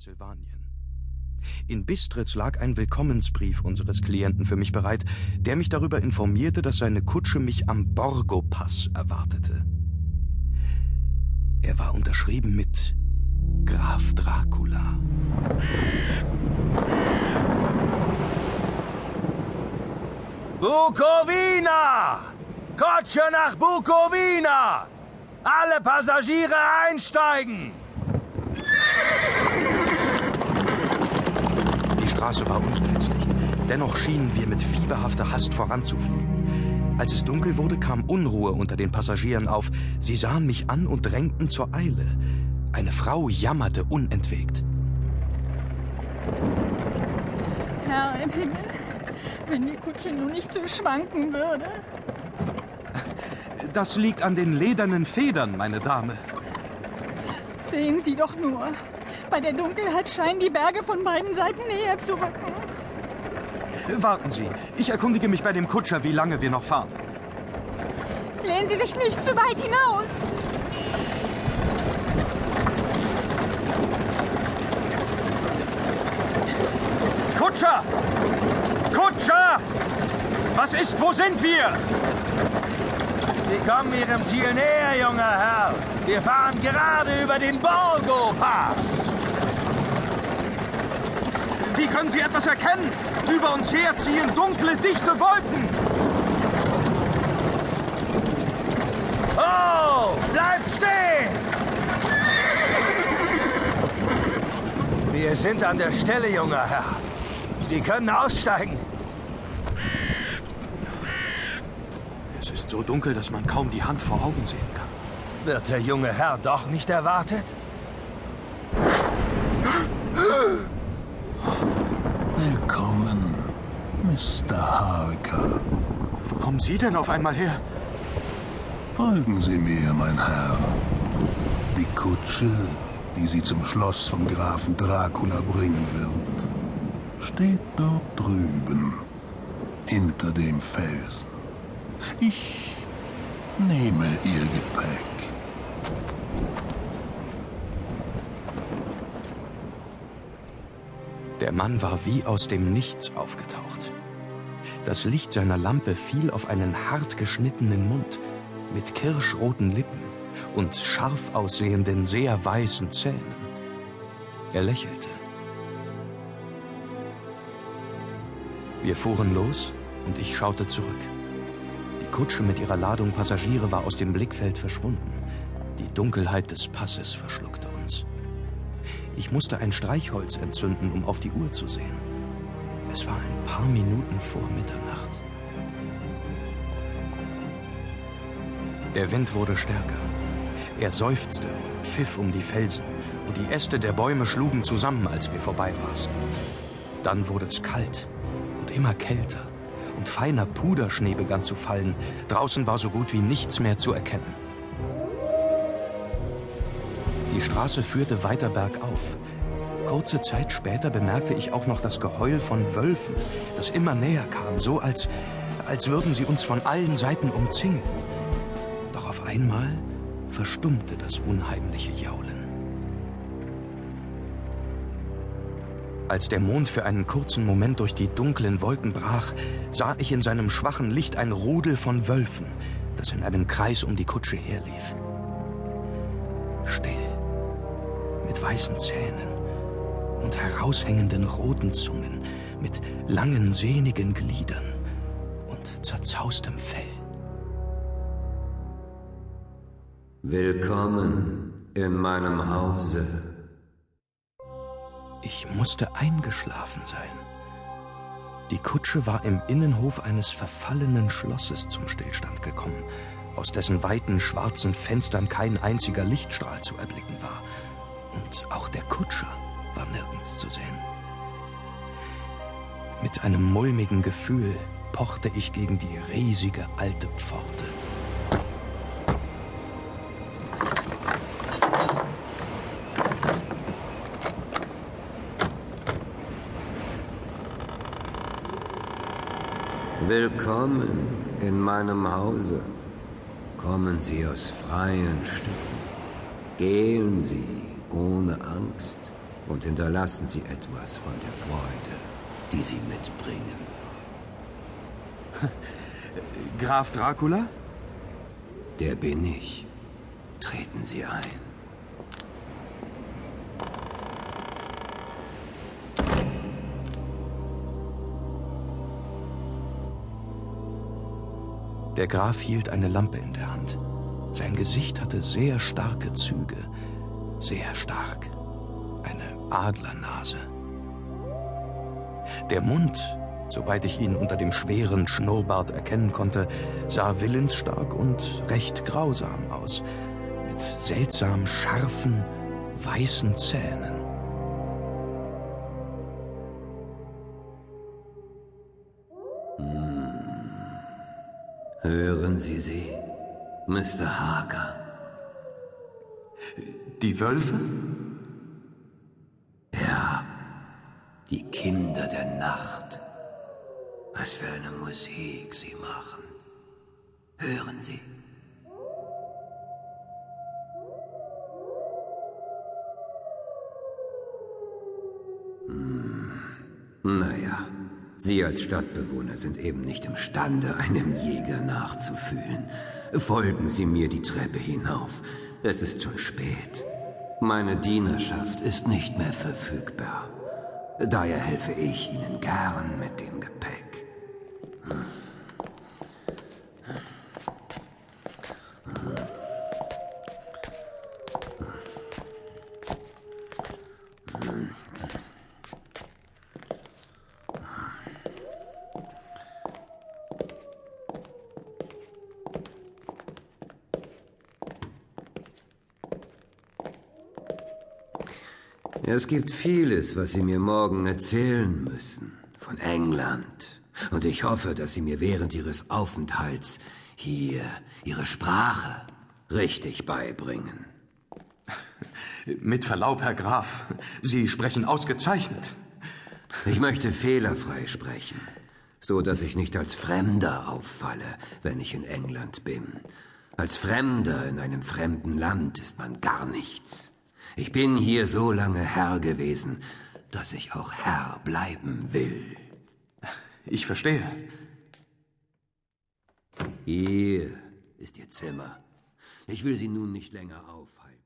Transsilvanien. In Bistritz lag ein Willkommensbrief unseres Klienten für mich bereit, der mich darüber informierte, dass seine Kutsche mich am Borgo-Pass erwartete. Er war unterschrieben mit Graf Dracula. Bukowina! Kutsche nach Bukowina! Alle Passagiere einsteigen! Straße war unbefestigt. Dennoch schienen wir mit fieberhafter Hast voranzufliegen. Als es dunkel wurde, kam Unruhe unter den Passagieren auf. Sie sahen mich an und drängten zur Eile. Eine Frau jammerte unentwegt. Herr im Himmel, wenn die Kutsche nur nicht so schwanken würde. Das liegt an den ledernen Federn, meine Dame. Sehen Sie doch nur. Bei der Dunkelheit scheinen die Berge von beiden Seiten näher zu rücken. Warten Sie, ich erkundige mich bei dem Kutscher, wie lange wir noch fahren. Lehnen Sie sich nicht zu weit hinaus. Kutscher! Kutscher! Was ist, wo sind wir? Kommen Ihrem Ziel näher, junger Herr. Wir fahren gerade über den Borgo-Pass. Wie können Sie etwas erkennen? Über uns herziehen dunkle, dichte Wolken. Oh, bleibt stehen! Wir sind an der Stelle, junger Herr. Sie können aussteigen. Es ist so dunkel, dass man kaum die Hand vor Augen sehen kann. Wird der junge Herr doch nicht erwartet? Willkommen, Mr. Harker. Wo kommen Sie denn auf einmal her? Folgen Sie mir, mein Herr. Die Kutsche, die Sie zum Schloss vom Grafen Dracula bringen wird, steht dort drüben, hinter dem Felsen. Ich nehme Ihr Gepäck. Der Mann war wie aus dem Nichts aufgetaucht. Das Licht seiner Lampe fiel auf einen hart geschnittenen Mund mit kirschroten Lippen und scharf aussehenden, sehr weißen Zähnen. Er lächelte. Wir fuhren los und ich schaute zurück. Die Kutsche mit ihrer Ladung Passagiere war aus dem Blickfeld verschwunden. Die Dunkelheit des Passes verschluckte uns. Ich musste ein Streichholz entzünden, um auf die Uhr zu sehen. Es war ein paar Minuten vor Mitternacht. Der Wind wurde stärker. Er seufzte und pfiff um die Felsen, und die Äste der Bäume schlugen zusammen, als wir vorbeirasten. Dann wurde es kalt und immer kälter, und feiner Puderschnee begann zu fallen. Draußen war so gut wie nichts mehr zu erkennen. Die Straße führte weiter bergauf. Kurze Zeit später bemerkte ich auch noch das Geheul von Wölfen, das immer näher kam, so als, als würden sie uns von allen Seiten umzingeln. Doch auf einmal verstummte das unheimliche Jaulen. Als der Mond für einen kurzen Moment durch die dunklen Wolken brach, sah ich in seinem schwachen Licht ein Rudel von Wölfen, das in einem Kreis um die Kutsche herlief. Still, mit weißen Zähnen und heraushängenden roten Zungen, mit langen, sehnigen Gliedern und zerzaustem Fell. Willkommen in meinem Hause. Ich musste eingeschlafen sein. Die Kutsche war im Innenhof eines verfallenen Schlosses zum Stillstand gekommen, aus dessen weiten schwarzen Fenstern kein einziger Lichtstrahl zu erblicken war. Und auch der Kutscher war nirgends zu sehen. Mit einem mulmigen Gefühl pochte ich gegen die riesige alte Pforte. Willkommen in meinem Hause. Kommen Sie aus freien Stücken. Gehen Sie ohne Angst und hinterlassen Sie etwas von der Freude, die Sie mitbringen. Graf Dracula? Der bin ich. Treten Sie ein. Der Graf hielt eine Lampe in der Hand. Sein Gesicht hatte sehr starke Züge, sehr stark. Eine Adlernase. Der Mund, soweit ich ihn unter dem schweren Schnurrbart erkennen konnte, sah willensstark und recht grausam aus, mit seltsam scharfen, weißen Zähnen. Hören Sie sie, Mr. Hager. Die Wölfe? Ja, die Kinder der Nacht. Was für eine Musik sie machen. Hören Sie. Hm. Naja, Sie als Stadtbewohner sind eben nicht imstande, einem Jäger nachzufühlen. Folgen Sie mir die Treppe hinauf. Es ist schon spät. Meine Dienerschaft ist nicht mehr verfügbar. Daher helfe ich Ihnen gern mit dem Gepäck. Hm. Es gibt vieles, was Sie mir morgen erzählen müssen. Von England. Und ich hoffe, dass Sie mir während Ihres Aufenthalts hier Ihre Sprache richtig beibringen. Mit Verlaub, Herr Graf, Sie sprechen ausgezeichnet. Ich möchte fehlerfrei sprechen, so dass ich nicht als Fremder auffalle, wenn ich in England bin. Als Fremder in einem fremden Land ist man gar nichts. Ich bin hier so lange Herr gewesen, dass ich auch Herr bleiben will. Ich verstehe. Hier ist Ihr Zimmer. Ich will Sie nun nicht länger aufhalten.